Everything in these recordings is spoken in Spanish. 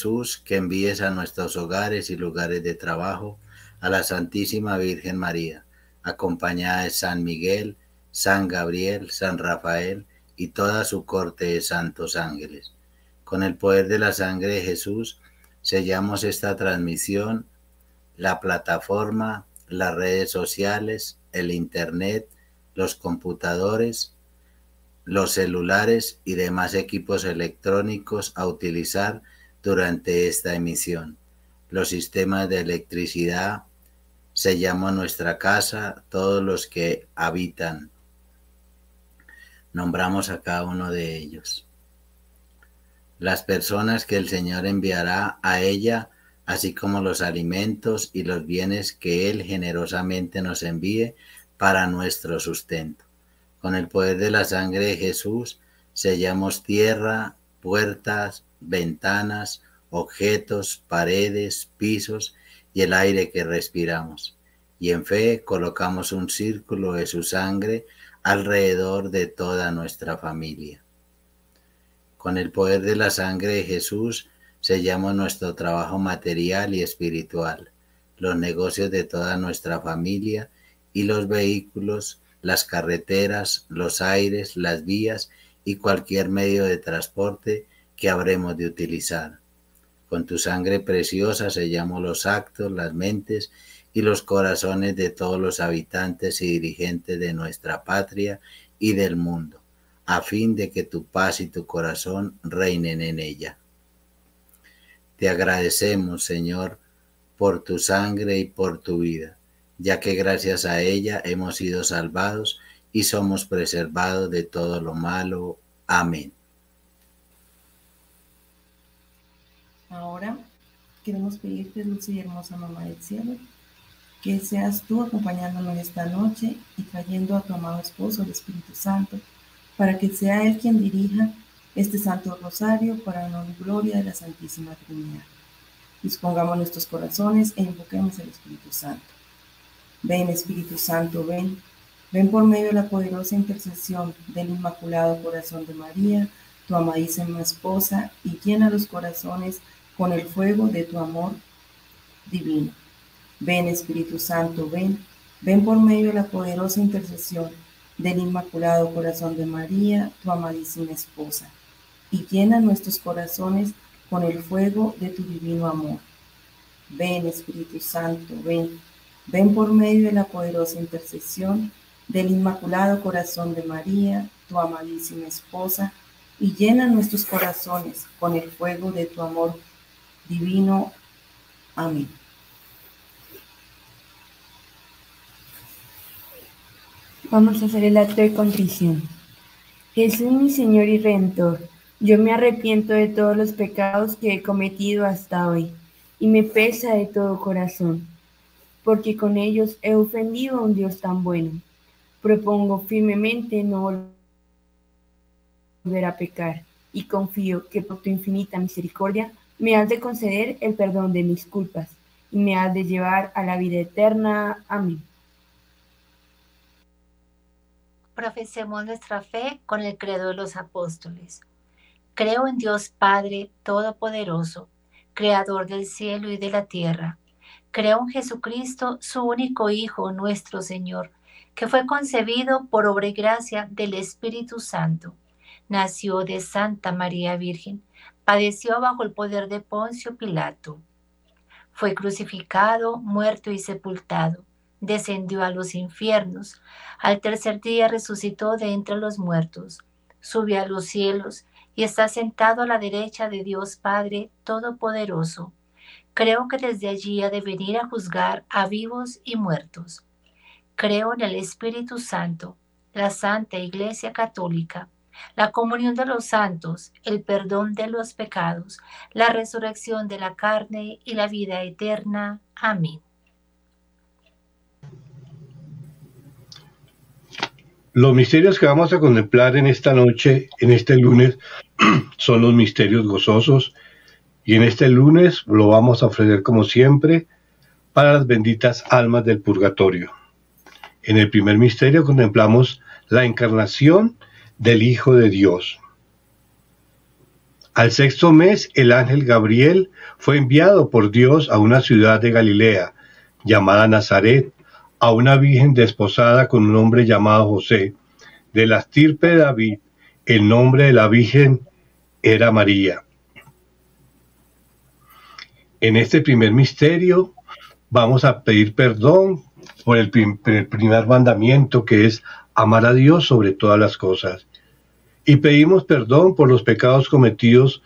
Jesús, que envíes a nuestros hogares y lugares de trabajo a la Santísima Virgen María, acompañada de San Miguel, San Gabriel, San Rafael y toda su corte de santos ángeles. Con el poder de la sangre de Jesús, sellamos esta transmisión, la plataforma, las redes sociales, el Internet, los computadores, los celulares y demás equipos electrónicos a utilizar durante esta emisión. Los sistemas de electricidad, sellamos nuestra casa, todos los que habitan. Nombramos a cada uno de ellos. Las personas que el Señor enviará a ella, así como los alimentos y los bienes que Él generosamente nos envíe para nuestro sustento. Con el poder de la sangre de Jesús, sellamos tierra, puertas, ventanas, objetos, paredes, pisos y el aire que respiramos. Y en fe colocamos un círculo de su sangre alrededor de toda nuestra familia. Con el poder de la sangre de Jesús sellamos nuestro trabajo material y espiritual, los negocios de toda nuestra familia y los vehículos, las carreteras, los aires, las vías y cualquier medio de transporte que habremos de utilizar. Con tu sangre preciosa sellamos los actos, las mentes y los corazones de todos los habitantes y dirigentes de nuestra patria y del mundo, a fin de que tu paz y tu corazón reinen en ella. Te agradecemos, Señor, por tu sangre y por tu vida, ya que gracias a ella hemos sido salvados y somos preservados de todo lo malo. Amén. Ahora queremos pedirte, dulce y hermosa Mamá del Cielo, que seas tú acompañándonos esta noche y trayendo a tu amado esposo, el Espíritu Santo, para que sea Él quien dirija este Santo Rosario para la gloria de la Santísima Trinidad. Dispongamos nuestros corazones e invoquemos el Espíritu Santo. Ven, Espíritu Santo, ven. Ven por medio de la poderosa intercesión del Inmaculado Corazón de María, tu amadísima esposa, y llena los corazones con el fuego de tu amor divino. Ven Espíritu Santo, ven, ven por medio de la poderosa intercesión del Inmaculado Corazón de María, tu amadísima esposa, y llena nuestros corazones con el fuego de tu divino amor. Ven Espíritu Santo, ven, ven por medio de la poderosa intercesión del Inmaculado Corazón de María, tu amadísima esposa, y llena nuestros corazones con el fuego de tu amor divino. Amén. Vamos a hacer el acto de contrición. Jesús mi Señor y Redentor, yo me arrepiento de todos los pecados que he cometido hasta hoy y me pesa de todo corazón, porque con ellos he ofendido a un Dios tan bueno. Propongo firmemente no volver a pecar y confío que por tu infinita misericordia me has de conceder el perdón de mis culpas y me has de llevar a la vida eterna. Amén. Profesemos nuestra fe con el credo de los apóstoles. Creo en Dios Padre Todopoderoso, Creador del cielo y de la tierra. Creo en Jesucristo, su único Hijo, nuestro Señor, que fue concebido por obra y gracia del Espíritu Santo. Nació de Santa María Virgen padeció bajo el poder de Poncio Pilato. Fue crucificado, muerto y sepultado. Descendió a los infiernos. Al tercer día resucitó de entre los muertos. Subió a los cielos y está sentado a la derecha de Dios Padre Todopoderoso. Creo que desde allí ha de venir a juzgar a vivos y muertos. Creo en el Espíritu Santo, la Santa Iglesia Católica la comunión de los santos, el perdón de los pecados, la resurrección de la carne y la vida eterna. Amén. Los misterios que vamos a contemplar en esta noche, en este lunes, son los misterios gozosos y en este lunes lo vamos a ofrecer como siempre para las benditas almas del purgatorio. En el primer misterio contemplamos la encarnación del Hijo de Dios. Al sexto mes, el ángel Gabriel fue enviado por Dios a una ciudad de Galilea, llamada Nazaret, a una virgen desposada con un hombre llamado José, de la estirpe de David. El nombre de la virgen era María. En este primer misterio vamos a pedir perdón por el, primer mandamiento que es amar a Dios sobre todas las cosas. Y pedimos perdón por los pecados cometidos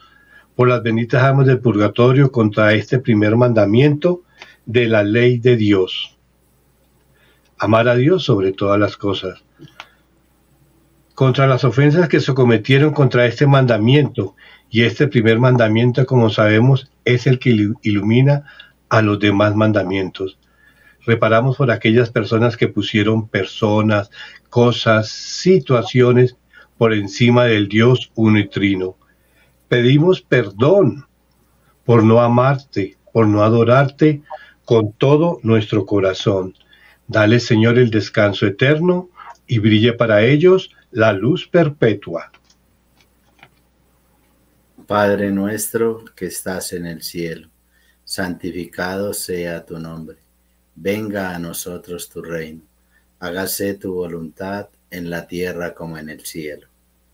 por las benditas almas del purgatorio contra este primer mandamiento de la ley de Dios. Amar a Dios sobre todas las cosas. Contra las ofensas que se cometieron contra este mandamiento, y este primer mandamiento, como sabemos, es el que ilumina a los demás mandamientos. Reparamos por aquellas personas que pusieron personas, cosas, situaciones por encima del Dios uno y trino. Pedimos perdón por no amarte, por no adorarte con todo nuestro corazón. Dale, Señor, el descanso eterno y brille para ellos la luz perpetua. Padre nuestro que estás en el cielo, santificado sea tu nombre. Venga a nosotros tu reino. Hágase tu voluntad en la tierra como en el cielo.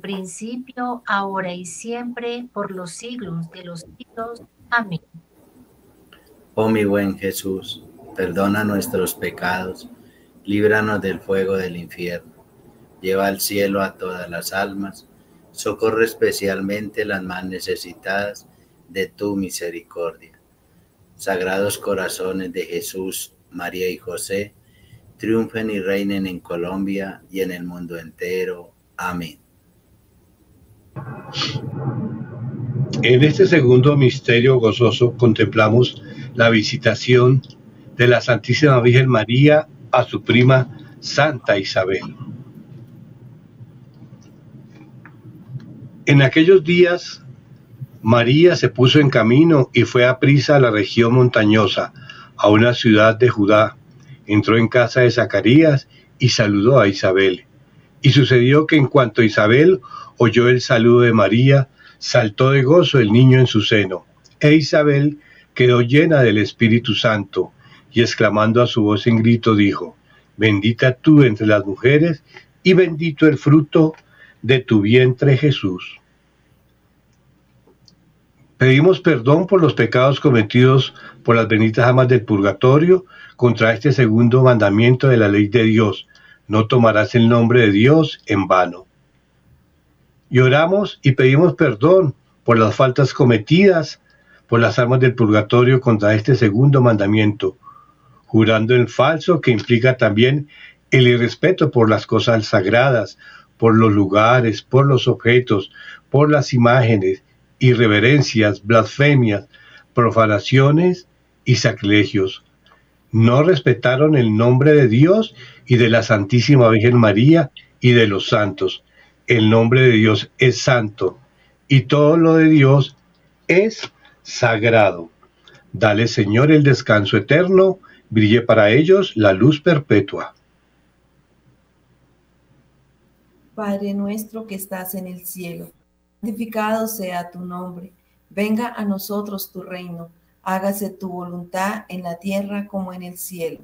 principio, ahora y siempre, por los siglos de los siglos. Amén. Oh mi buen Jesús, perdona nuestros pecados líbranos del fuego del infierno, lleva al cielo a todas las almas, socorre especialmente las más necesitadas de tu misericordia. Sagrados corazones de Jesús, María y José, triunfen y reinen en Colombia y en el mundo entero. Amén. En este segundo misterio gozoso contemplamos la visitación de la Santísima Virgen María a su prima Santa Isabel. En aquellos días, María se puso en camino y fue a prisa a la región montañosa, a una ciudad de Judá. Entró en casa de Zacarías y saludó a Isabel. Y sucedió que en cuanto Isabel oyó el saludo de María, saltó de gozo el niño en su seno. E Isabel quedó llena del Espíritu Santo y exclamando a su voz en grito dijo, Bendita tú entre las mujeres y bendito el fruto de tu vientre Jesús. Pedimos perdón por los pecados cometidos por las benditas amas del purgatorio contra este segundo mandamiento de la ley de Dios. No tomarás el nombre de Dios en vano. Y oramos y pedimos perdón por las faltas cometidas por las armas del purgatorio contra este segundo mandamiento jurando en falso, que implica también el irrespeto por las cosas sagradas, por los lugares, por los objetos, por las imágenes, irreverencias, blasfemias, profanaciones y sacrilegios. No respetaron el nombre de Dios y de la Santísima Virgen María y de los santos. El nombre de Dios es santo y todo lo de Dios es sagrado. Dale, Señor, el descanso eterno brille para ellos la luz perpetua. Padre nuestro que estás en el cielo, santificado sea tu nombre, venga a nosotros tu reino, hágase tu voluntad en la tierra como en el cielo.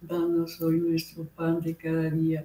Danos hoy nuestro pan de cada día,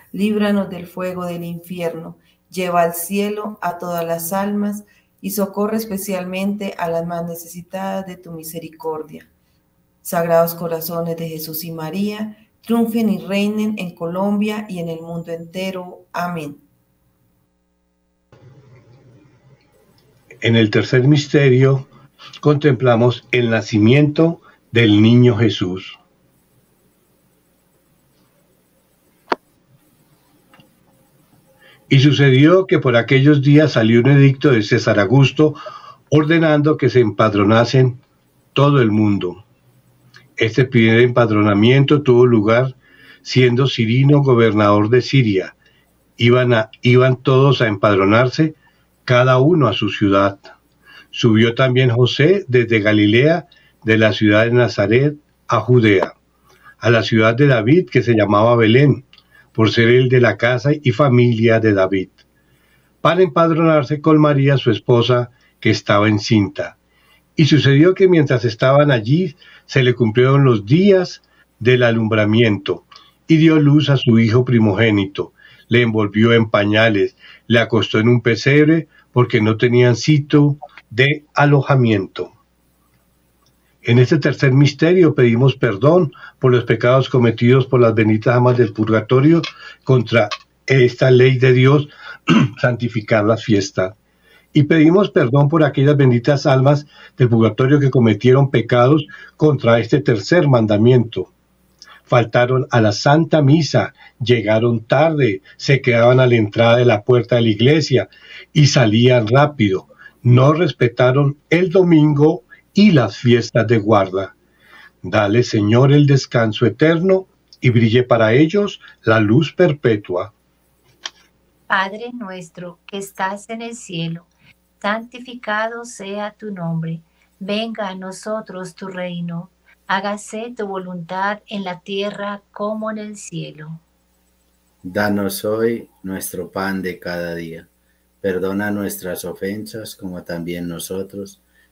líbranos del fuego del infierno, lleva al cielo a todas las almas y socorre especialmente a las más necesitadas de tu misericordia. Sagrados corazones de Jesús y María, triunfen y reinen en Colombia y en el mundo entero. Amén. En el tercer misterio contemplamos el nacimiento del niño Jesús. Y sucedió que por aquellos días salió un edicto de César Augusto ordenando que se empadronasen todo el mundo. Este primer empadronamiento tuvo lugar siendo Cirino gobernador de Siria. Iban, iban todos a empadronarse, cada uno a su ciudad. Subió también José desde Galilea, de la ciudad de Nazaret, a Judea, a la ciudad de David que se llamaba Belén por ser el de la casa y familia de David, para empadronarse con María, su esposa, que estaba encinta. Y sucedió que mientras estaban allí, se le cumplieron los días del alumbramiento, y dio luz a su hijo primogénito, le envolvió en pañales, le acostó en un pesebre, porque no tenían sitio de alojamiento. En este tercer misterio pedimos perdón por los pecados cometidos por las benditas amas del purgatorio contra esta ley de Dios, santificar la fiesta. Y pedimos perdón por aquellas benditas almas del purgatorio que cometieron pecados contra este tercer mandamiento. Faltaron a la Santa Misa, llegaron tarde, se quedaban a la entrada de la puerta de la iglesia y salían rápido. No respetaron el domingo y las fiestas de guarda. Dale, Señor, el descanso eterno y brille para ellos la luz perpetua. Padre nuestro que estás en el cielo, santificado sea tu nombre. Venga a nosotros tu reino. Hágase tu voluntad en la tierra como en el cielo. Danos hoy nuestro pan de cada día. Perdona nuestras ofensas como también nosotros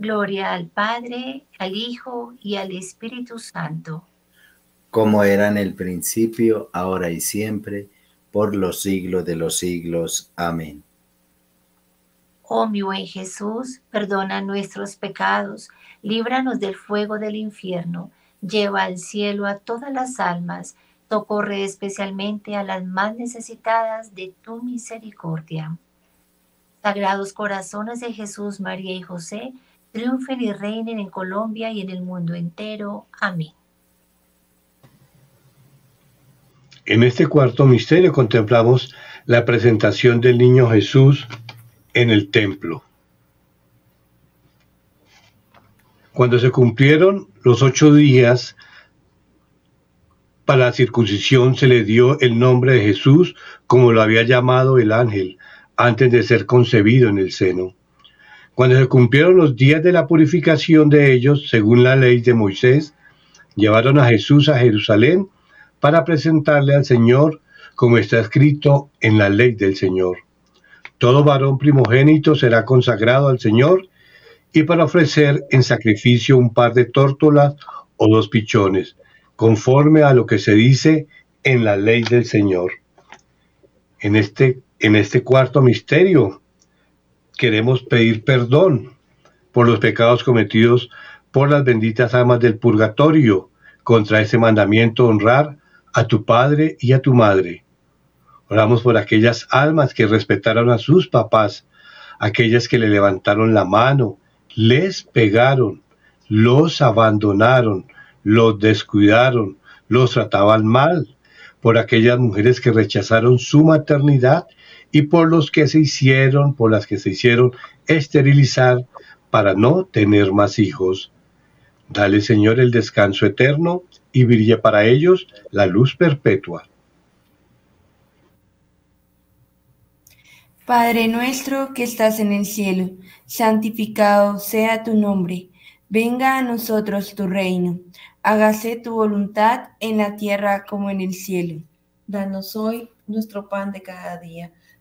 Gloria al Padre, al Hijo y al Espíritu Santo. Como era en el principio, ahora y siempre, por los siglos de los siglos. Amén. Oh mi buen Jesús, perdona nuestros pecados, líbranos del fuego del infierno Lleva al cielo a todas las almas, socorre especialmente a las más necesitadas de tu misericordia. Sagrados corazones de Jesús, María y José, triunfen y reinen en Colombia y en el mundo entero. Amén. En este cuarto misterio contemplamos la presentación del niño Jesús en el templo. Cuando se cumplieron los ocho días para la circuncisión, se le dio el nombre de Jesús como lo había llamado el ángel antes de ser concebido en el seno. Cuando se cumplieron los días de la purificación de ellos, según la ley de Moisés, llevaron a Jesús a Jerusalén para presentarle al Señor como está escrito en la ley del Señor. Todo varón primogénito será consagrado al Señor y para ofrecer en sacrificio un par de tórtolas o dos pichones, conforme a lo que se dice en la ley del Señor. En este, en este cuarto misterio queremos pedir perdón por los pecados cometidos por las benditas amas del purgatorio contra ese mandamiento honrar a tu padre y a tu madre. Oramos por aquellas almas que respetaron a sus papás, aquellas que le levantaron la mano, les pegaron, los abandonaron, los descuidaron, los trataban mal, por aquellas mujeres que rechazaron su maternidad y por los que se hicieron, por las que se hicieron esterilizar para no tener más hijos. Dale, Señor, el descanso eterno y brille para ellos la luz perpetua. Padre nuestro que estás en el cielo, santificado sea tu nombre. Venga a nosotros tu reino. Hágase tu voluntad en la tierra como en el cielo. Danos hoy nuestro pan de cada día.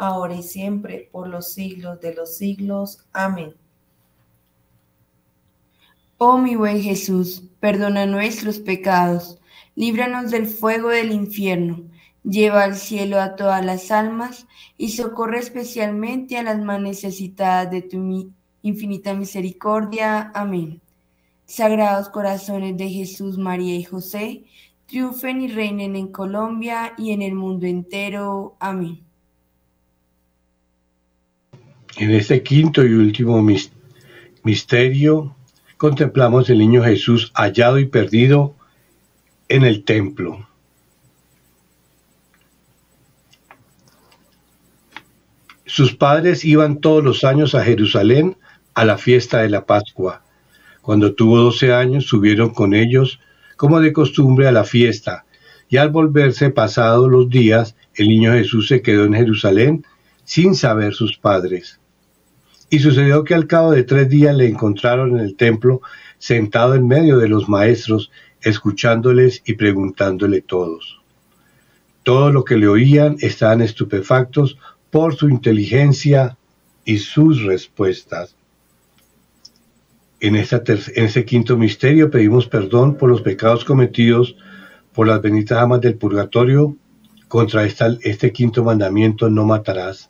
ahora y siempre, por los siglos de los siglos. Amén. Oh mi buen Jesús, perdona nuestros pecados líbranos del fuego del infierno, lleva al cielo a todas las almas y socorre especialmente a las más necesitadas de tu infinita misericordia. Amén. Sagrados corazones de Jesús, María y José, triunfen y reinen en Colombia y en el mundo entero. Amén. En este quinto y último misterio contemplamos el niño Jesús hallado y perdido en el templo. Sus padres iban todos los años a Jerusalén a la fiesta de la Pascua. Cuando tuvo doce años subieron con ellos, como de costumbre, a la fiesta, y al volverse pasados los días, el niño Jesús se quedó en Jerusalén sin saber sus padres. Y sucedió que al cabo de tres días le encontraron en el templo sentado en medio de los maestros escuchándoles y preguntándole todos. Todo lo que le oían estaban estupefactos por su inteligencia y sus respuestas. En, esta este quinto misterio pedimos perdón por los pecados cometidos por las benditas amas del purgatorio contra este quinto mandamiento, no matarás.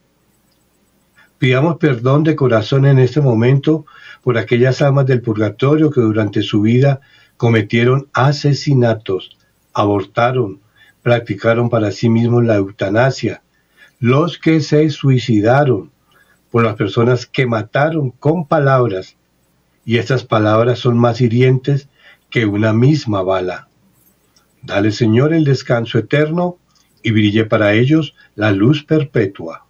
Pidamos perdón de corazón en este momento por aquellas almas del purgatorio que durante su vida cometieron asesinatos, abortaron, practicaron para sí mismos la eutanasia, los que se suicidaron, por las personas que mataron con palabras, y estas palabras son más hirientes que una misma bala. Dale, Señor, el descanso eterno y brille para ellos la luz perpetua.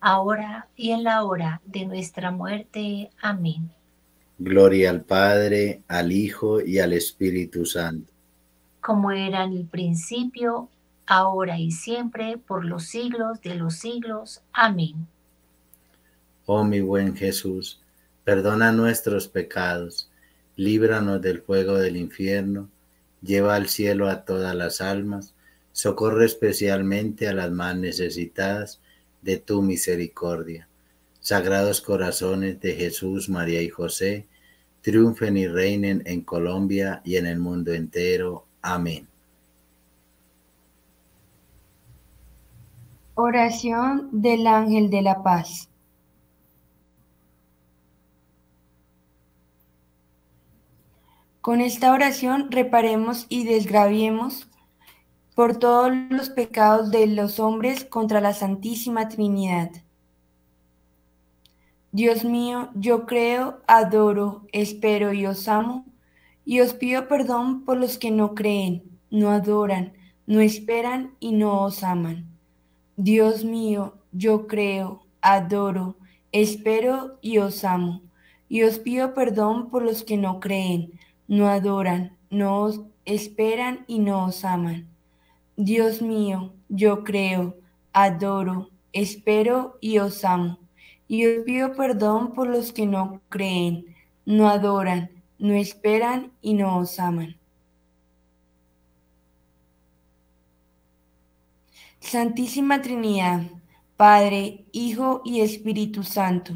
ahora y en la hora de nuestra muerte. Amén. Gloria al Padre, al Hijo y al Espíritu Santo. Como era en el principio, ahora y siempre, por los siglos de los siglos. Amén. Oh mi buen Jesús, perdona nuestros pecados, líbranos del fuego del infierno, lleva al cielo a todas las almas, socorre especialmente a las más necesitadas de tu misericordia. Sagrados corazones de Jesús, María y José, triunfen y reinen en Colombia y en el mundo entero. Amén. Oración del Ángel de la Paz. Con esta oración reparemos y desgraviemos por todos los pecados de los hombres contra la Santísima Trinidad. Dios mío, yo creo, adoro, espero y os amo, y os pido perdón por los que no creen, no adoran, no esperan y no os aman. Dios mío, yo creo, adoro, espero y os amo, y os pido perdón por los que no creen, no adoran, no os esperan y no os aman. Dios mío, yo creo, adoro, espero y os amo. Y os pido perdón por los que no creen, no adoran, no esperan y no os aman. Santísima Trinidad, Padre, Hijo y Espíritu Santo,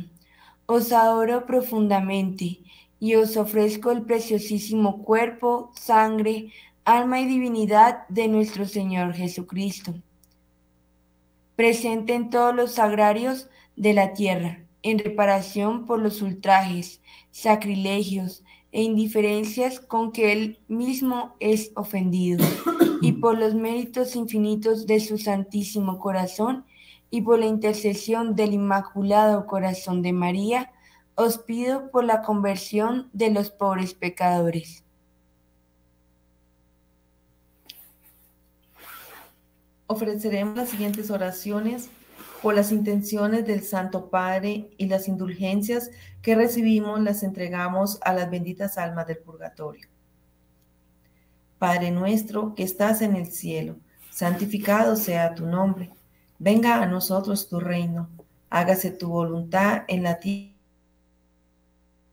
os adoro profundamente y os ofrezco el preciosísimo cuerpo, sangre, alma y divinidad de nuestro Señor Jesucristo, presente en todos los sagrarios de la tierra, en reparación por los ultrajes, sacrilegios e indiferencias con que Él mismo es ofendido, y por los méritos infinitos de su Santísimo Corazón, y por la intercesión del Inmaculado Corazón de María, os pido por la conversión de los pobres pecadores. Ofreceremos las siguientes oraciones por las intenciones del Santo Padre y las indulgencias que recibimos las entregamos a las benditas almas del purgatorio. Padre nuestro que estás en el cielo, santificado sea tu nombre. Venga a nosotros tu reino. Hágase tu voluntad en la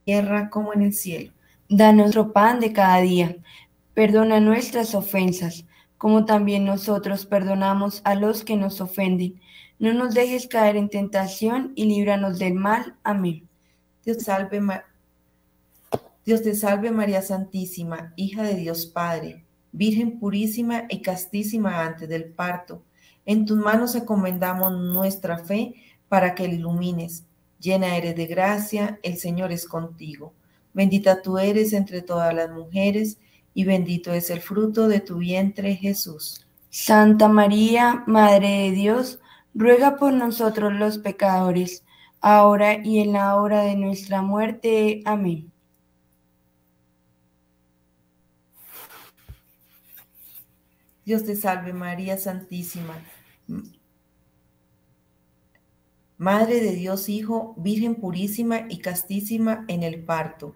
tierra como en el cielo. Danos nuestro pan de cada día. Perdona nuestras ofensas, como también nosotros perdonamos a los que nos ofenden. No nos dejes caer en tentación y líbranos del mal. Amén. Dios salve, Dios te salve María Santísima, hija de Dios Padre, Virgen purísima y castísima antes del parto. En tus manos encomendamos nuestra fe para que la ilumines. Llena eres de gracia, el Señor es contigo. Bendita tú eres entre todas las mujeres, y bendito es el fruto de tu vientre, Jesús. Santa María, Madre de Dios, ruega por nosotros los pecadores, ahora y en la hora de nuestra muerte. Amén. Dios te salve María Santísima, Madre de Dios Hijo, Virgen purísima y castísima en el parto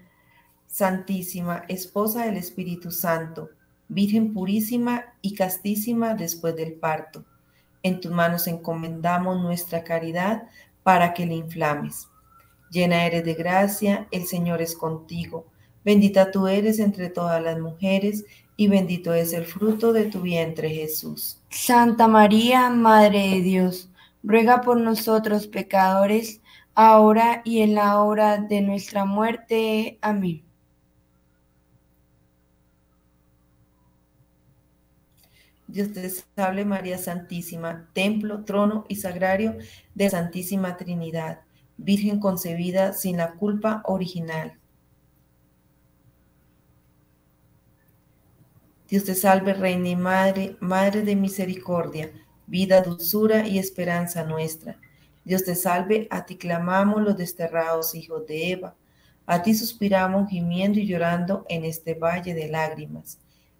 Santísima, Esposa del Espíritu Santo, Virgen purísima y castísima después del parto. En tus manos encomendamos nuestra caridad para que le inflames. Llena eres de gracia, el Señor es contigo. Bendita tú eres entre todas las mujeres y bendito es el fruto de tu vientre Jesús. Santa María, Madre de Dios, ruega por nosotros pecadores, ahora y en la hora de nuestra muerte. Amén. Dios te salve María Santísima, templo, trono y sagrario de Santísima Trinidad, Virgen concebida sin la culpa original. Dios te salve Reina y Madre, Madre de misericordia, vida, dulzura y esperanza nuestra. Dios te salve, a ti clamamos los desterrados hijos de Eva, a ti suspiramos gimiendo y llorando en este valle de lágrimas.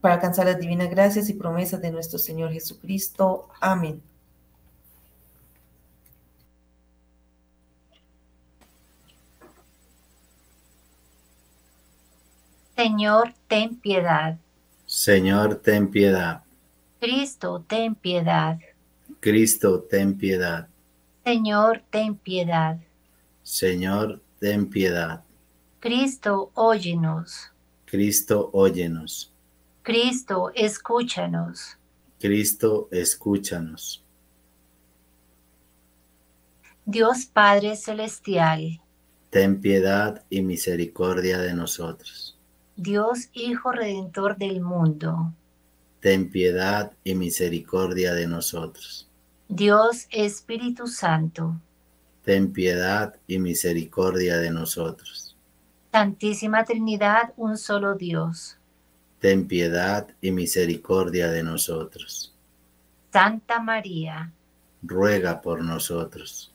para alcanzar las divinas gracias y promesas de nuestro Señor Jesucristo. Amén. Señor, ten piedad. Señor, ten piedad. Cristo, ten piedad. Cristo, ten piedad. Señor, ten piedad. Señor, ten piedad. Cristo, óyenos. Cristo, óyenos. Cristo, escúchanos. Cristo, escúchanos. Dios Padre Celestial. Ten piedad y misericordia de nosotros. Dios Hijo Redentor del mundo. Ten piedad y misericordia de nosotros. Dios Espíritu Santo. Ten piedad y misericordia de nosotros. Santísima Trinidad, un solo Dios ten piedad y misericordia de nosotros. Santa María, ruega por nosotros.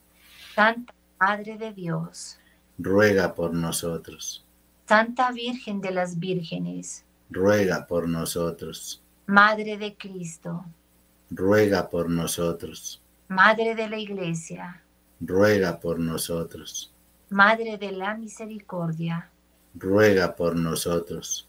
Santa Madre de Dios, ruega por nosotros. Santa Virgen de las Vírgenes, ruega por nosotros. Madre de Cristo, ruega por nosotros. Madre de la Iglesia, ruega por nosotros. Madre de la Misericordia, ruega por nosotros.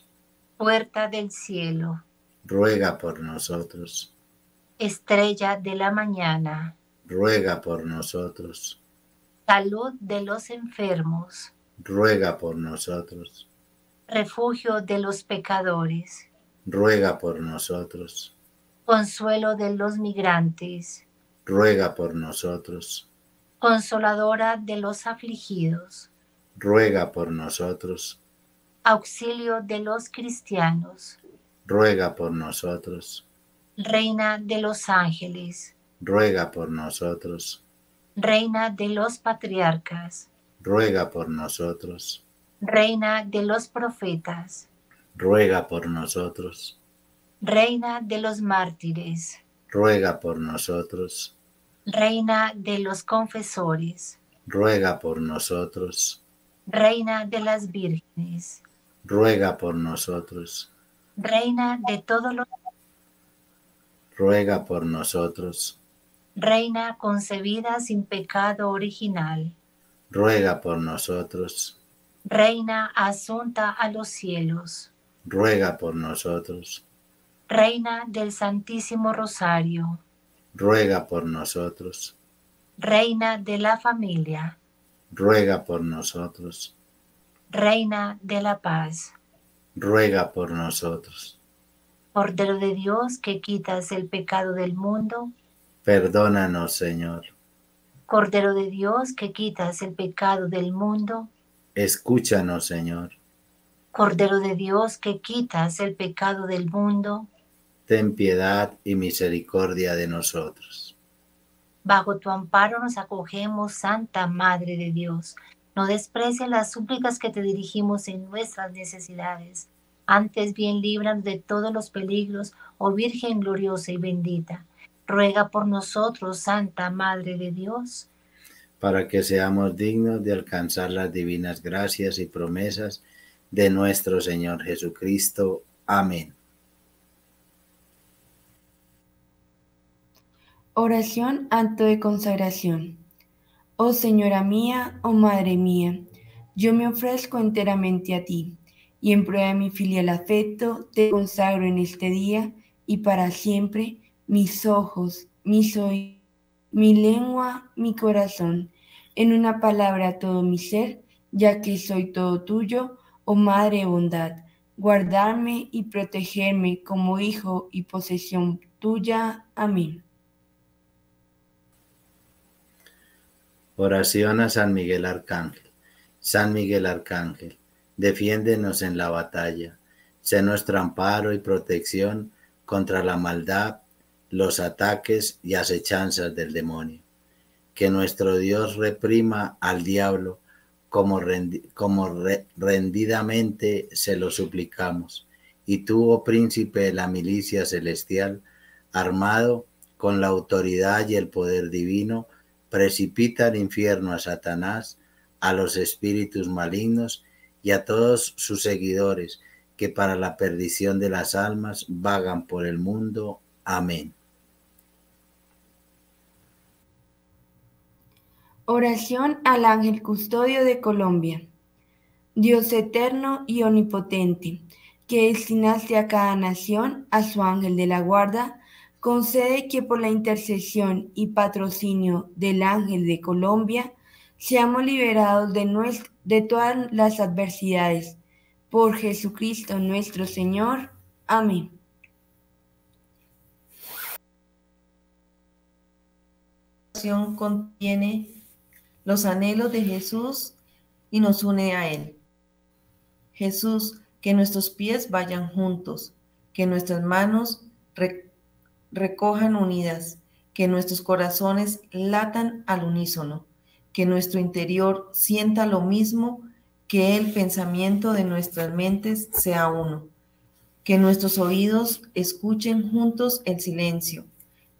Puerta del cielo, ruega por nosotros. Estrella de la mañana, ruega por nosotros. Salud de los enfermos, ruega por nosotros. Refugio de los pecadores, ruega por nosotros. Consuelo de los migrantes, ruega por nosotros. Consoladora de los afligidos, ruega por nosotros. Auxilio de los cristianos, ruega por nosotros. Reina de los ángeles, ruega por nosotros. Reina de los patriarcas, ruega por nosotros. Reina de los profetas, ruega por nosotros. Reina de los mártires, ruega por nosotros. Reina de los confesores, ruega por nosotros. Reina de las vírgenes, ruega por nosotros. Reina de todos los ruega por nosotros. Reina concebida sin pecado original, ruega por nosotros. Reina asunta a los cielos, ruega por nosotros. Reina del Santísimo Rosario, ruega por nosotros. Reina de la familia, ruega por nosotros. Reina de la paz, ruega por nosotros. Cordero de Dios que quitas el pecado del mundo, perdónanos, Señor. Cordero de Dios que quitas el pecado del mundo, escúchanos, Señor. Cordero de Dios que quitas el pecado del mundo, ten piedad y misericordia de nosotros. Bajo tu amparo nos acogemos, Santa Madre de Dios. No desprecies las súplicas que te dirigimos en nuestras necesidades. Antes bien líbranos de todos los peligros, oh Virgen gloriosa y bendita. Ruega por nosotros, Santa Madre de Dios. Para que seamos dignos de alcanzar las divinas gracias y promesas de nuestro Señor Jesucristo. Amén. Oración anto de consagración. Oh Señora mía, oh Madre mía, yo me ofrezco enteramente a ti, y en prueba de mi filial afecto te consagro en este día y para siempre mis ojos, mis oídos, mi lengua, mi corazón, en una palabra todo mi ser, ya que soy todo tuyo, oh Madre bondad, guardarme y protegerme como hijo y posesión tuya. Amén. Oración a San Miguel Arcángel. San Miguel Arcángel, defiéndenos en la batalla. Sé nuestro amparo y protección contra la maldad, los ataques y acechanzas del demonio. Que nuestro Dios reprima al diablo como, rendidamente se lo suplicamos. Y tú, oh príncipe de la milicia celestial, armado con la autoridad y el poder divino, precipita al infierno a Satanás, a los espíritus malignos y a todos sus seguidores, que para la perdición de las almas vagan por el mundo. Amén. Oración al ángel custodio de Colombia. Dios eterno y omnipotente, que destinaste a cada nación a su ángel de la guarda, concede que por la intercesión y patrocinio del ángel de Colombia, seamos liberados de, de todas las adversidades. Por Jesucristo nuestro Señor. Amén. contiene los anhelos de Jesús y nos une a Él. Jesús, que nuestros pies vayan juntos, que nuestras manos recojan unidas, que nuestros corazones latan al unísono que nuestro interior sienta lo mismo, que el pensamiento de nuestras mentes sea uno, que nuestros oídos escuchen juntos el silencio,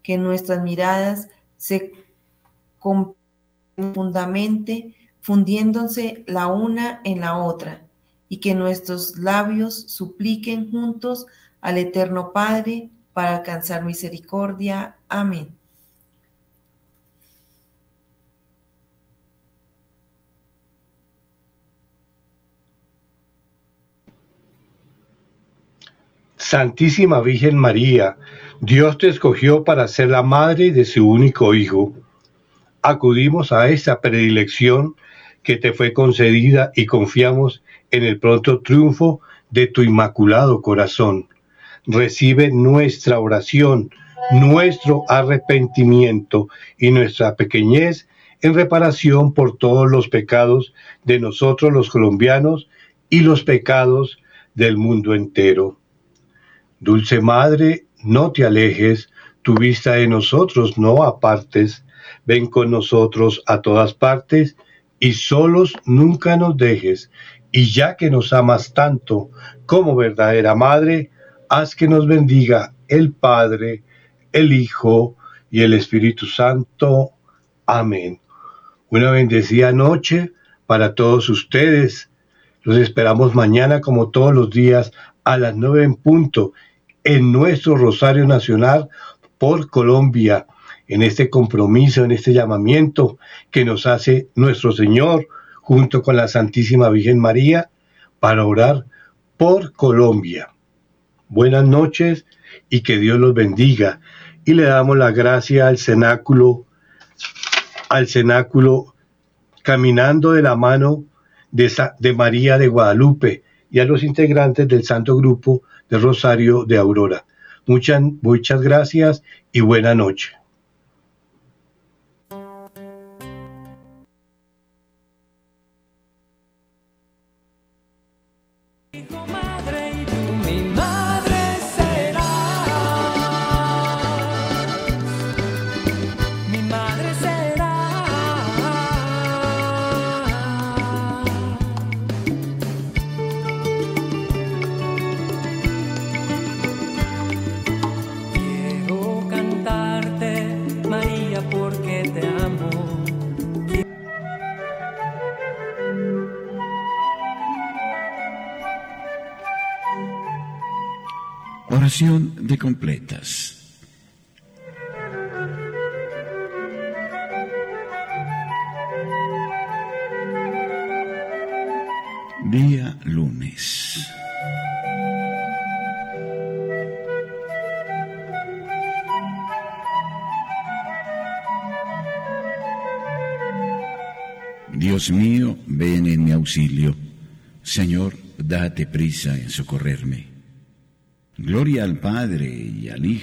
que nuestras miradas se profundamente fundiéndose la una en la otra, y que nuestros labios supliquen juntos al Eterno Padre para alcanzar misericordia. Amén. Santísima Virgen María, Dios te escogió para ser la madre de su único Hijo. Acudimos a esta predilección que te fue concedida y confiamos en el pronto triunfo de tu inmaculado corazón. Recibe nuestra oración, nuestro arrepentimiento y nuestra pequeñez en reparación por todos los pecados de nosotros los colombianos y los pecados del mundo entero. Dulce Madre, no te alejes, tu vista de nosotros no apartes, ven con nosotros a todas partes y solos nunca nos dejes. Y ya que nos amas tanto como verdadera Madre, haz que nos bendiga el Padre, el Hijo y el Espíritu Santo. Amén. Una bendecida noche para todos ustedes. Los esperamos mañana como todos los días a las nueve en punto en nuestro Rosario Nacional por Colombia, en este compromiso, en este llamamiento que nos hace nuestro Señor junto con la Santísima Virgen María para orar por Colombia. Buenas noches y que Dios los bendiga. Y le damos la gracia al cenáculo, al cenáculo caminando de la mano de, de María de Guadalupe y a los integrantes del Santo Grupo de Rosario de Aurora. Muchas, muchas gracias y buena noche. Señor, date prisa en socorrerme. Gloria al Padre y al Hijo